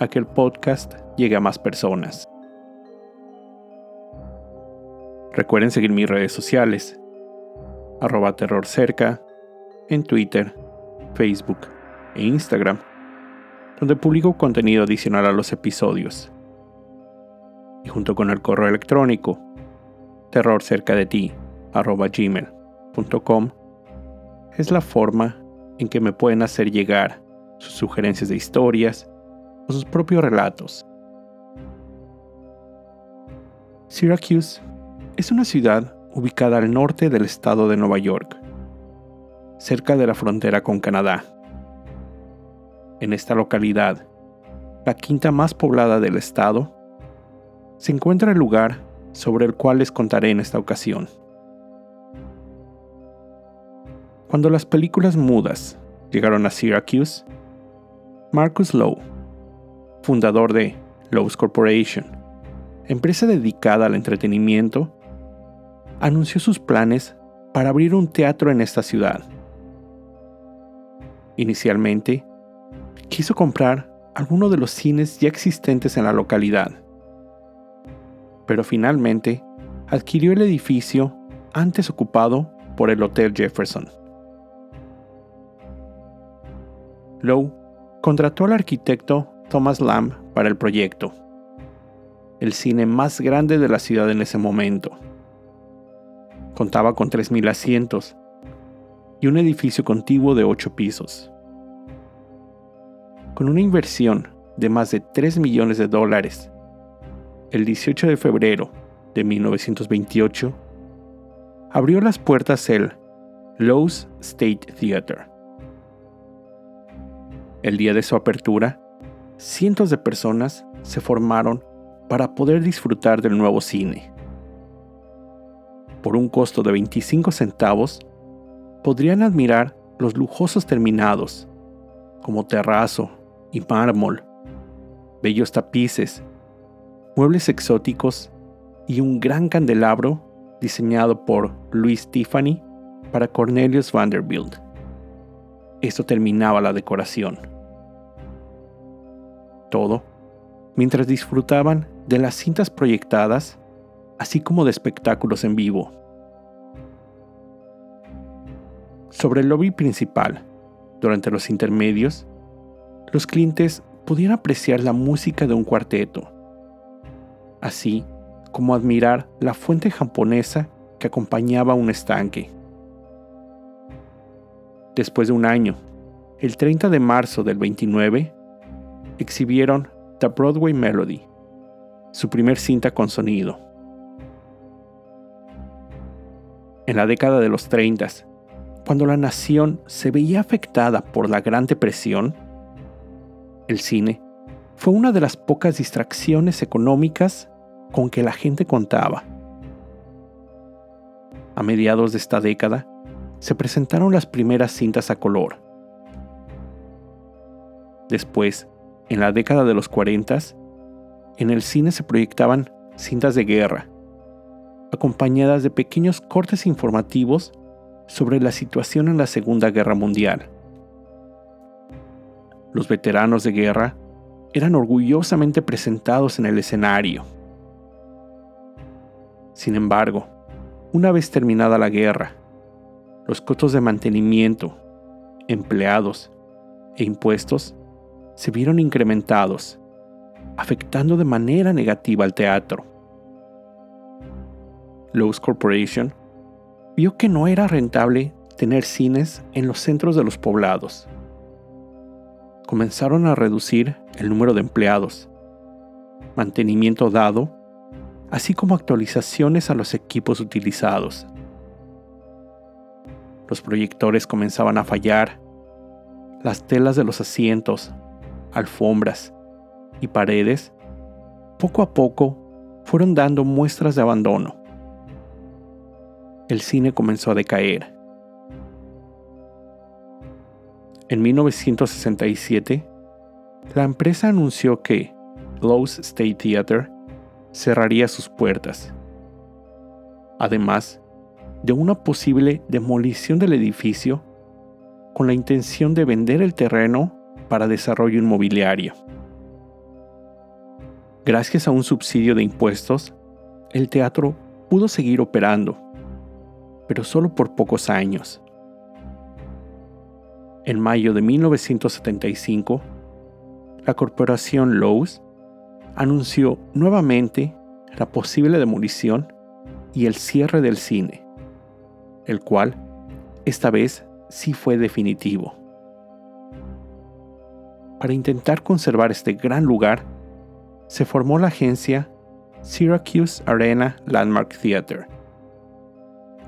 a que el podcast llegue a más personas. Recuerden seguir mis redes sociales, arroba terrorcerca, en Twitter, Facebook e Instagram, donde publico contenido adicional a los episodios. Y junto con el correo electrónico, terrorcerca de ti, arroba gmail.com, es la forma en que me pueden hacer llegar sus sugerencias de historias sus propios relatos. Syracuse es una ciudad ubicada al norte del estado de Nueva York, cerca de la frontera con Canadá. En esta localidad, la quinta más poblada del estado, se encuentra el lugar sobre el cual les contaré en esta ocasión. Cuando las películas mudas llegaron a Syracuse, Marcus Lowe, fundador de Lowe's Corporation, empresa dedicada al entretenimiento, anunció sus planes para abrir un teatro en esta ciudad. Inicialmente, quiso comprar alguno de los cines ya existentes en la localidad, pero finalmente adquirió el edificio antes ocupado por el Hotel Jefferson. Lowe contrató al arquitecto Thomas Lamb para el proyecto, el cine más grande de la ciudad en ese momento. Contaba con 3.000 asientos y un edificio contiguo de 8 pisos. Con una inversión de más de 3 millones de dólares, el 18 de febrero de 1928, abrió las puertas el Lowe's State Theater el día de su apertura, cientos de personas se formaron para poder disfrutar del nuevo cine. Por un costo de 25 centavos, podrían admirar los lujosos terminados, como terrazo y mármol, bellos tapices, muebles exóticos y un gran candelabro diseñado por Louis Tiffany para Cornelius Vanderbilt. Esto terminaba la decoración. Todo mientras disfrutaban de las cintas proyectadas, así como de espectáculos en vivo. Sobre el lobby principal, durante los intermedios, los clientes podían apreciar la música de un cuarteto, así como admirar la fuente japonesa que acompañaba un estanque. Después de un año, el 30 de marzo del 29, exhibieron The Broadway Melody, su primer cinta con sonido. En la década de los 30, cuando la nación se veía afectada por la Gran Depresión, el cine fue una de las pocas distracciones económicas con que la gente contaba. A mediados de esta década, se presentaron las primeras cintas a color. Después, en la década de los 40, en el cine se proyectaban cintas de guerra, acompañadas de pequeños cortes informativos sobre la situación en la Segunda Guerra Mundial. Los veteranos de guerra eran orgullosamente presentados en el escenario. Sin embargo, una vez terminada la guerra, los costos de mantenimiento, empleados e impuestos se vieron incrementados, afectando de manera negativa al teatro. Lowe's Corporation vio que no era rentable tener cines en los centros de los poblados. Comenzaron a reducir el número de empleados, mantenimiento dado, así como actualizaciones a los equipos utilizados. Los proyectores comenzaban a fallar, las telas de los asientos alfombras y paredes poco a poco fueron dando muestras de abandono. El cine comenzó a decaer. En 1967, la empresa anunció que Lowe's State Theater cerraría sus puertas. Además de una posible demolición del edificio con la intención de vender el terreno para desarrollo inmobiliario. Gracias a un subsidio de impuestos, el teatro pudo seguir operando, pero solo por pocos años. En mayo de 1975, la corporación Lowe's anunció nuevamente la posible demolición y el cierre del cine, el cual esta vez sí fue definitivo. Para intentar conservar este gran lugar, se formó la agencia Syracuse Arena Landmark Theater,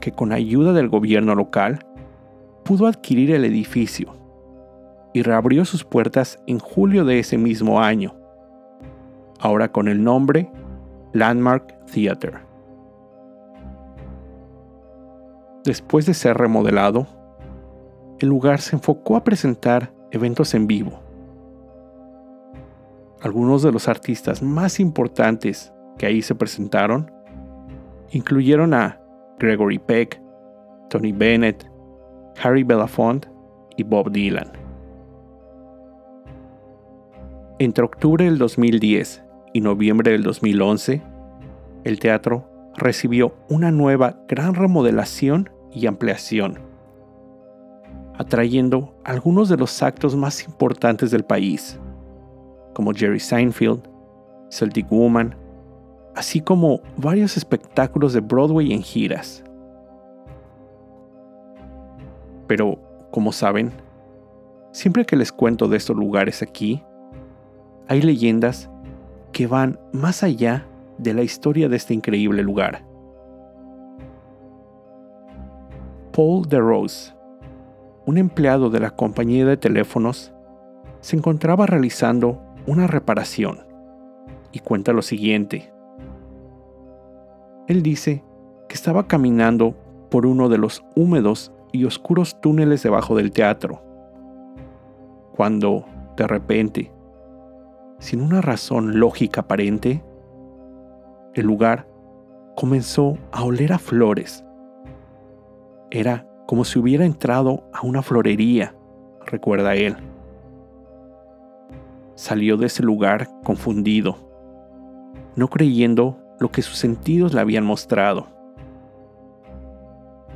que con ayuda del gobierno local pudo adquirir el edificio y reabrió sus puertas en julio de ese mismo año, ahora con el nombre Landmark Theater. Después de ser remodelado, el lugar se enfocó a presentar eventos en vivo. Algunos de los artistas más importantes que ahí se presentaron incluyeron a Gregory Peck, Tony Bennett, Harry Belafonte y Bob Dylan. Entre octubre del 2010 y noviembre del 2011, el teatro recibió una nueva gran remodelación y ampliación atrayendo algunos de los actos más importantes del país, como Jerry Seinfeld, Celtic Woman, así como varios espectáculos de Broadway en giras. Pero, como saben, siempre que les cuento de estos lugares aquí, hay leyendas que van más allá de la historia de este increíble lugar. Paul DeRose un empleado de la compañía de teléfonos se encontraba realizando una reparación y cuenta lo siguiente. Él dice que estaba caminando por uno de los húmedos y oscuros túneles debajo del teatro, cuando, de repente, sin una razón lógica aparente, el lugar comenzó a oler a flores. Era como si hubiera entrado a una florería, recuerda él. Salió de ese lugar confundido, no creyendo lo que sus sentidos le habían mostrado.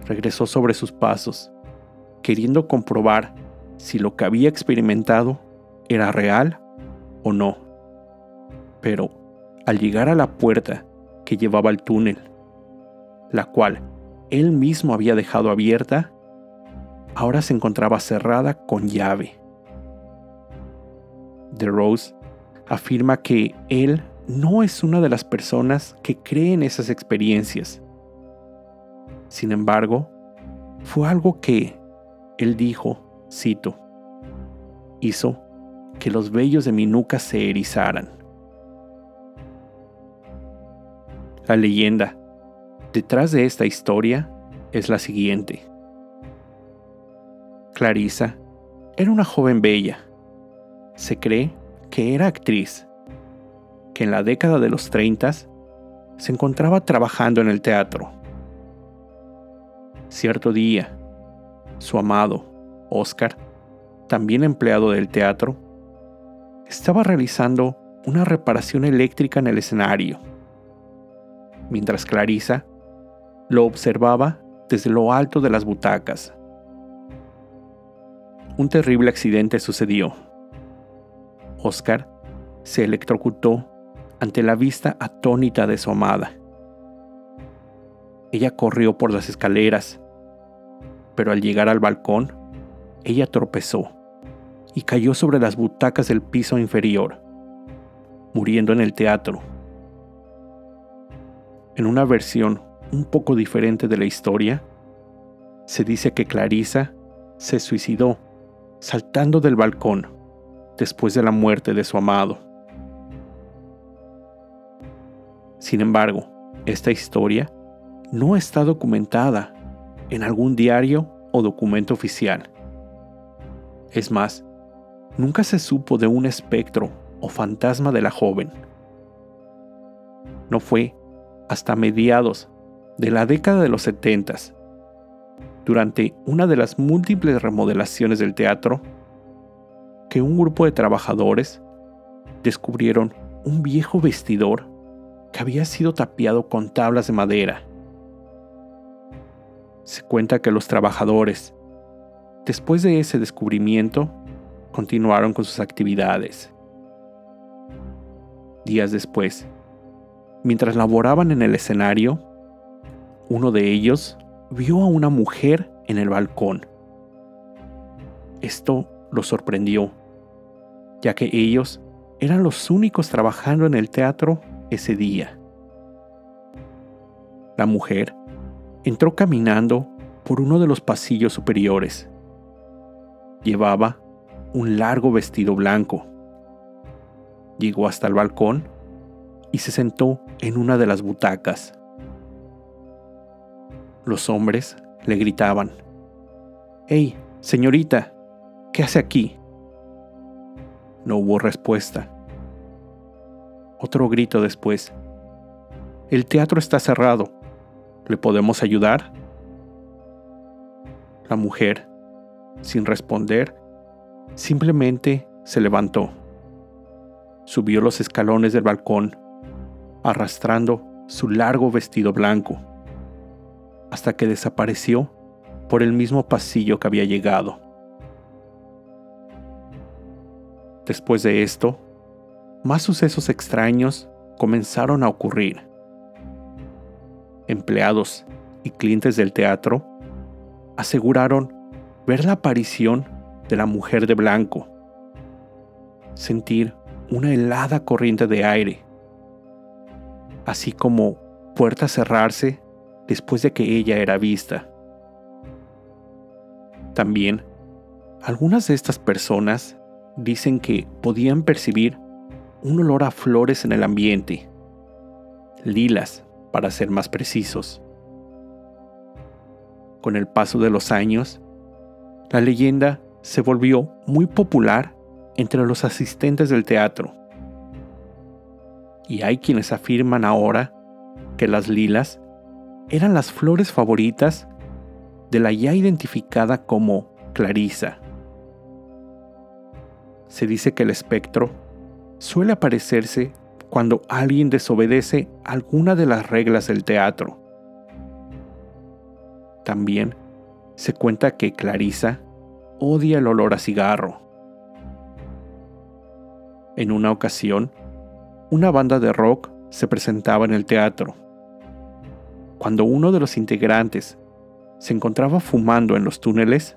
Regresó sobre sus pasos, queriendo comprobar si lo que había experimentado era real o no. Pero al llegar a la puerta que llevaba al túnel, la cual él mismo había dejado abierta, ahora se encontraba cerrada con llave. De Rose afirma que él no es una de las personas que creen esas experiencias. Sin embargo, fue algo que, él dijo, cito, hizo que los vellos de mi nuca se erizaran. La leyenda detrás de esta historia es la siguiente. Clarissa era una joven bella. Se cree que era actriz, que en la década de los 30 se encontraba trabajando en el teatro. Cierto día, su amado, Oscar, también empleado del teatro, estaba realizando una reparación eléctrica en el escenario, mientras Clarissa lo observaba desde lo alto de las butacas. Un terrible accidente sucedió. Oscar se electrocutó ante la vista atónita de su amada. Ella corrió por las escaleras, pero al llegar al balcón, ella tropezó y cayó sobre las butacas del piso inferior, muriendo en el teatro. En una versión un poco diferente de la historia, se dice que Clarissa se suicidó saltando del balcón después de la muerte de su amado. Sin embargo, esta historia no está documentada en algún diario o documento oficial. Es más, nunca se supo de un espectro o fantasma de la joven. No fue hasta mediados de la década de los 70, durante una de las múltiples remodelaciones del teatro, que un grupo de trabajadores descubrieron un viejo vestidor que había sido tapiado con tablas de madera. Se cuenta que los trabajadores, después de ese descubrimiento, continuaron con sus actividades. Días después, mientras laboraban en el escenario, uno de ellos vio a una mujer en el balcón. Esto lo sorprendió, ya que ellos eran los únicos trabajando en el teatro ese día. La mujer entró caminando por uno de los pasillos superiores. Llevaba un largo vestido blanco. Llegó hasta el balcón y se sentó en una de las butacas. Los hombres le gritaban, ¡Hey, señorita! ¿Qué hace aquí? No hubo respuesta. Otro grito después. El teatro está cerrado. ¿Le podemos ayudar? La mujer, sin responder, simplemente se levantó. Subió los escalones del balcón, arrastrando su largo vestido blanco, hasta que desapareció por el mismo pasillo que había llegado. Después de esto, más sucesos extraños comenzaron a ocurrir. Empleados y clientes del teatro aseguraron ver la aparición de la mujer de blanco, sentir una helada corriente de aire, así como puertas cerrarse después de que ella era vista. También, algunas de estas personas dicen que podían percibir un olor a flores en el ambiente, lilas para ser más precisos. Con el paso de los años, la leyenda se volvió muy popular entre los asistentes del teatro. Y hay quienes afirman ahora que las lilas eran las flores favoritas de la ya identificada como Clarisa. Se dice que el espectro suele aparecerse cuando alguien desobedece alguna de las reglas del teatro. También se cuenta que Clarisa odia el olor a cigarro. En una ocasión, una banda de rock se presentaba en el teatro. Cuando uno de los integrantes se encontraba fumando en los túneles,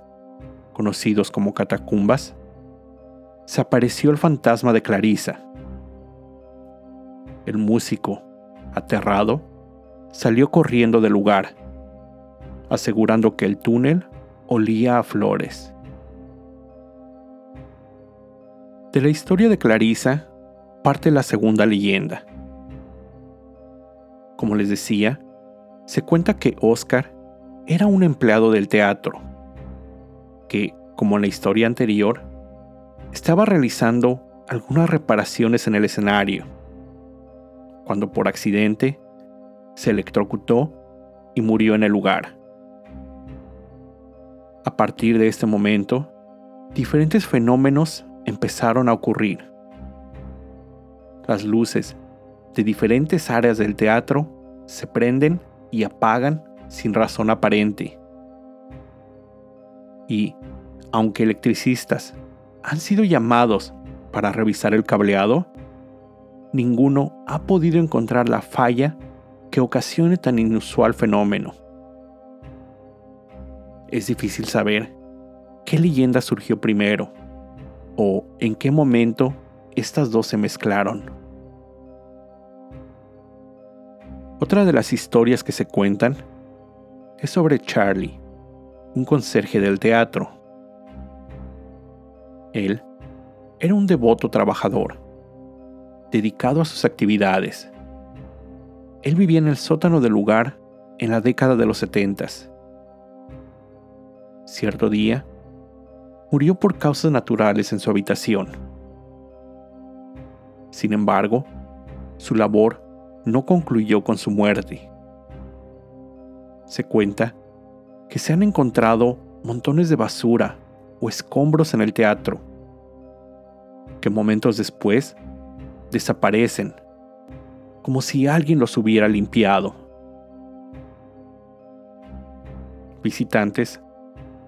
conocidos como catacumbas, se apareció el fantasma de Clarisa. El músico, aterrado, salió corriendo del lugar, asegurando que el túnel olía a flores. De la historia de Clarisa parte la segunda leyenda. Como les decía, se cuenta que Oscar era un empleado del teatro, que, como en la historia anterior, estaba realizando algunas reparaciones en el escenario, cuando por accidente se electrocutó y murió en el lugar. A partir de este momento, diferentes fenómenos empezaron a ocurrir. Las luces de diferentes áreas del teatro se prenden y apagan sin razón aparente. Y, aunque electricistas han sido llamados para revisar el cableado, ninguno ha podido encontrar la falla que ocasione tan inusual fenómeno. Es difícil saber qué leyenda surgió primero o en qué momento estas dos se mezclaron. Otra de las historias que se cuentan es sobre Charlie, un conserje del teatro él era un devoto trabajador, dedicado a sus actividades. él vivía en el sótano del lugar en la década de los setentas. Cierto día, murió por causas naturales en su habitación. Sin embargo, su labor no concluyó con su muerte. Se cuenta que se han encontrado montones de basura o escombros en el teatro, que momentos después desaparecen, como si alguien los hubiera limpiado. Visitantes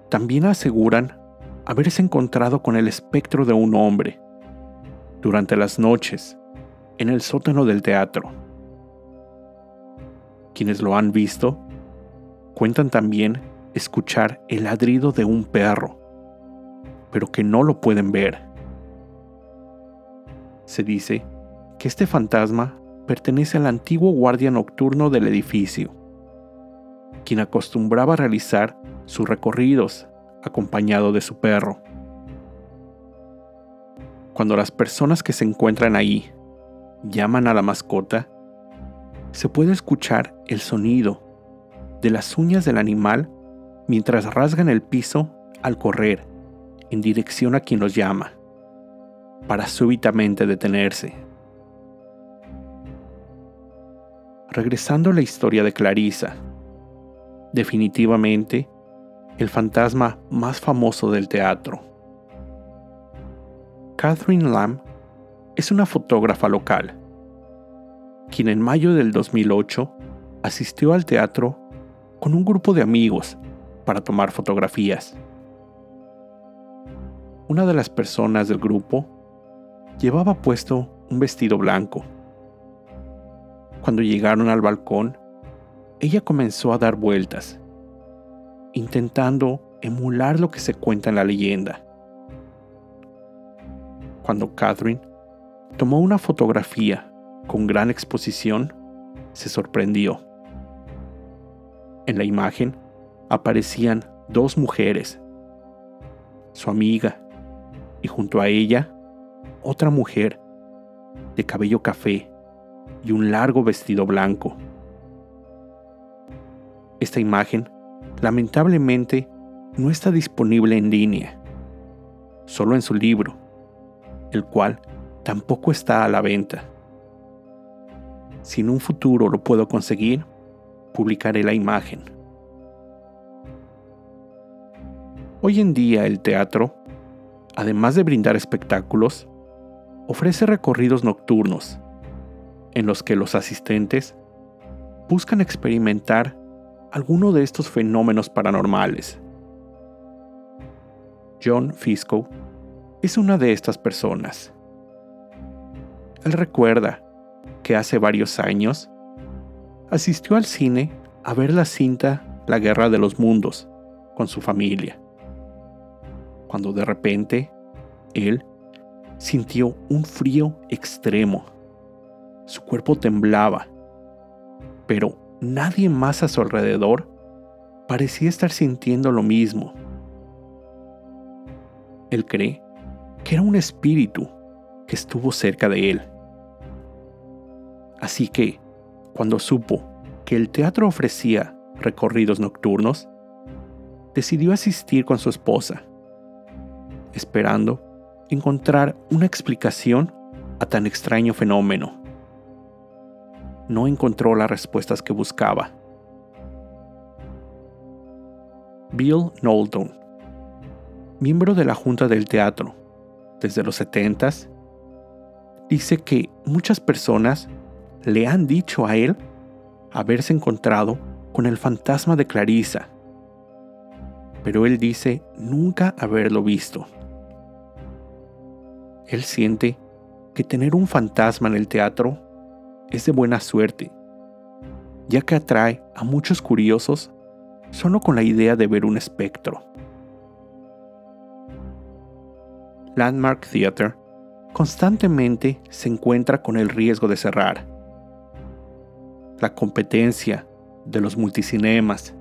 también aseguran haberse encontrado con el espectro de un hombre durante las noches en el sótano del teatro. Quienes lo han visto cuentan también escuchar el ladrido de un perro, pero que no lo pueden ver. Se dice que este fantasma pertenece al antiguo guardia nocturno del edificio, quien acostumbraba a realizar sus recorridos acompañado de su perro. Cuando las personas que se encuentran ahí llaman a la mascota, se puede escuchar el sonido de las uñas del animal mientras rasgan el piso al correr en dirección a quien los llama, para súbitamente detenerse. Regresando a la historia de Clarissa, definitivamente el fantasma más famoso del teatro. Catherine Lamb es una fotógrafa local, quien en mayo del 2008 asistió al teatro con un grupo de amigos para tomar fotografías. Una de las personas del grupo llevaba puesto un vestido blanco. Cuando llegaron al balcón, ella comenzó a dar vueltas intentando emular lo que se cuenta en la leyenda. Cuando Catherine tomó una fotografía con gran exposición, se sorprendió. En la imagen aparecían dos mujeres, su amiga, y junto a ella otra mujer de cabello café y un largo vestido blanco. Esta imagen lamentablemente no está disponible en línea, solo en su libro, el cual tampoco está a la venta. Si en un futuro lo puedo conseguir, publicaré la imagen. Hoy en día el teatro, además de brindar espectáculos, ofrece recorridos nocturnos, en los que los asistentes buscan experimentar alguno de estos fenómenos paranormales. John Fisco es una de estas personas. Él recuerda que hace varios años asistió al cine a ver la cinta La Guerra de los Mundos con su familia, cuando de repente él sintió un frío extremo. Su cuerpo temblaba, pero nadie más a su alrededor parecía estar sintiendo lo mismo. Él cree que era un espíritu que estuvo cerca de él. Así que, cuando supo que el teatro ofrecía recorridos nocturnos, decidió asistir con su esposa, esperando encontrar una explicación a tan extraño fenómeno no encontró las respuestas que buscaba. Bill Knowlton, miembro de la Junta del Teatro desde los 70 dice que muchas personas le han dicho a él haberse encontrado con el fantasma de Clarissa, pero él dice nunca haberlo visto. Él siente que tener un fantasma en el teatro es de buena suerte, ya que atrae a muchos curiosos solo con la idea de ver un espectro. Landmark Theater constantemente se encuentra con el riesgo de cerrar. La competencia de los multicinemas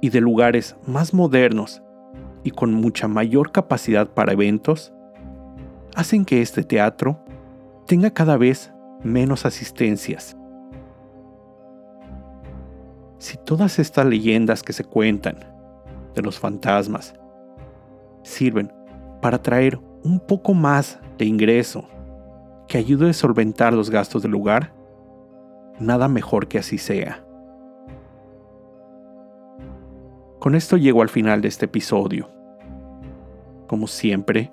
y de lugares más modernos y con mucha mayor capacidad para eventos hacen que este teatro tenga cada vez menos asistencias. Si todas estas leyendas que se cuentan de los fantasmas sirven para traer un poco más de ingreso que ayude a solventar los gastos del lugar, nada mejor que así sea. Con esto llego al final de este episodio. Como siempre,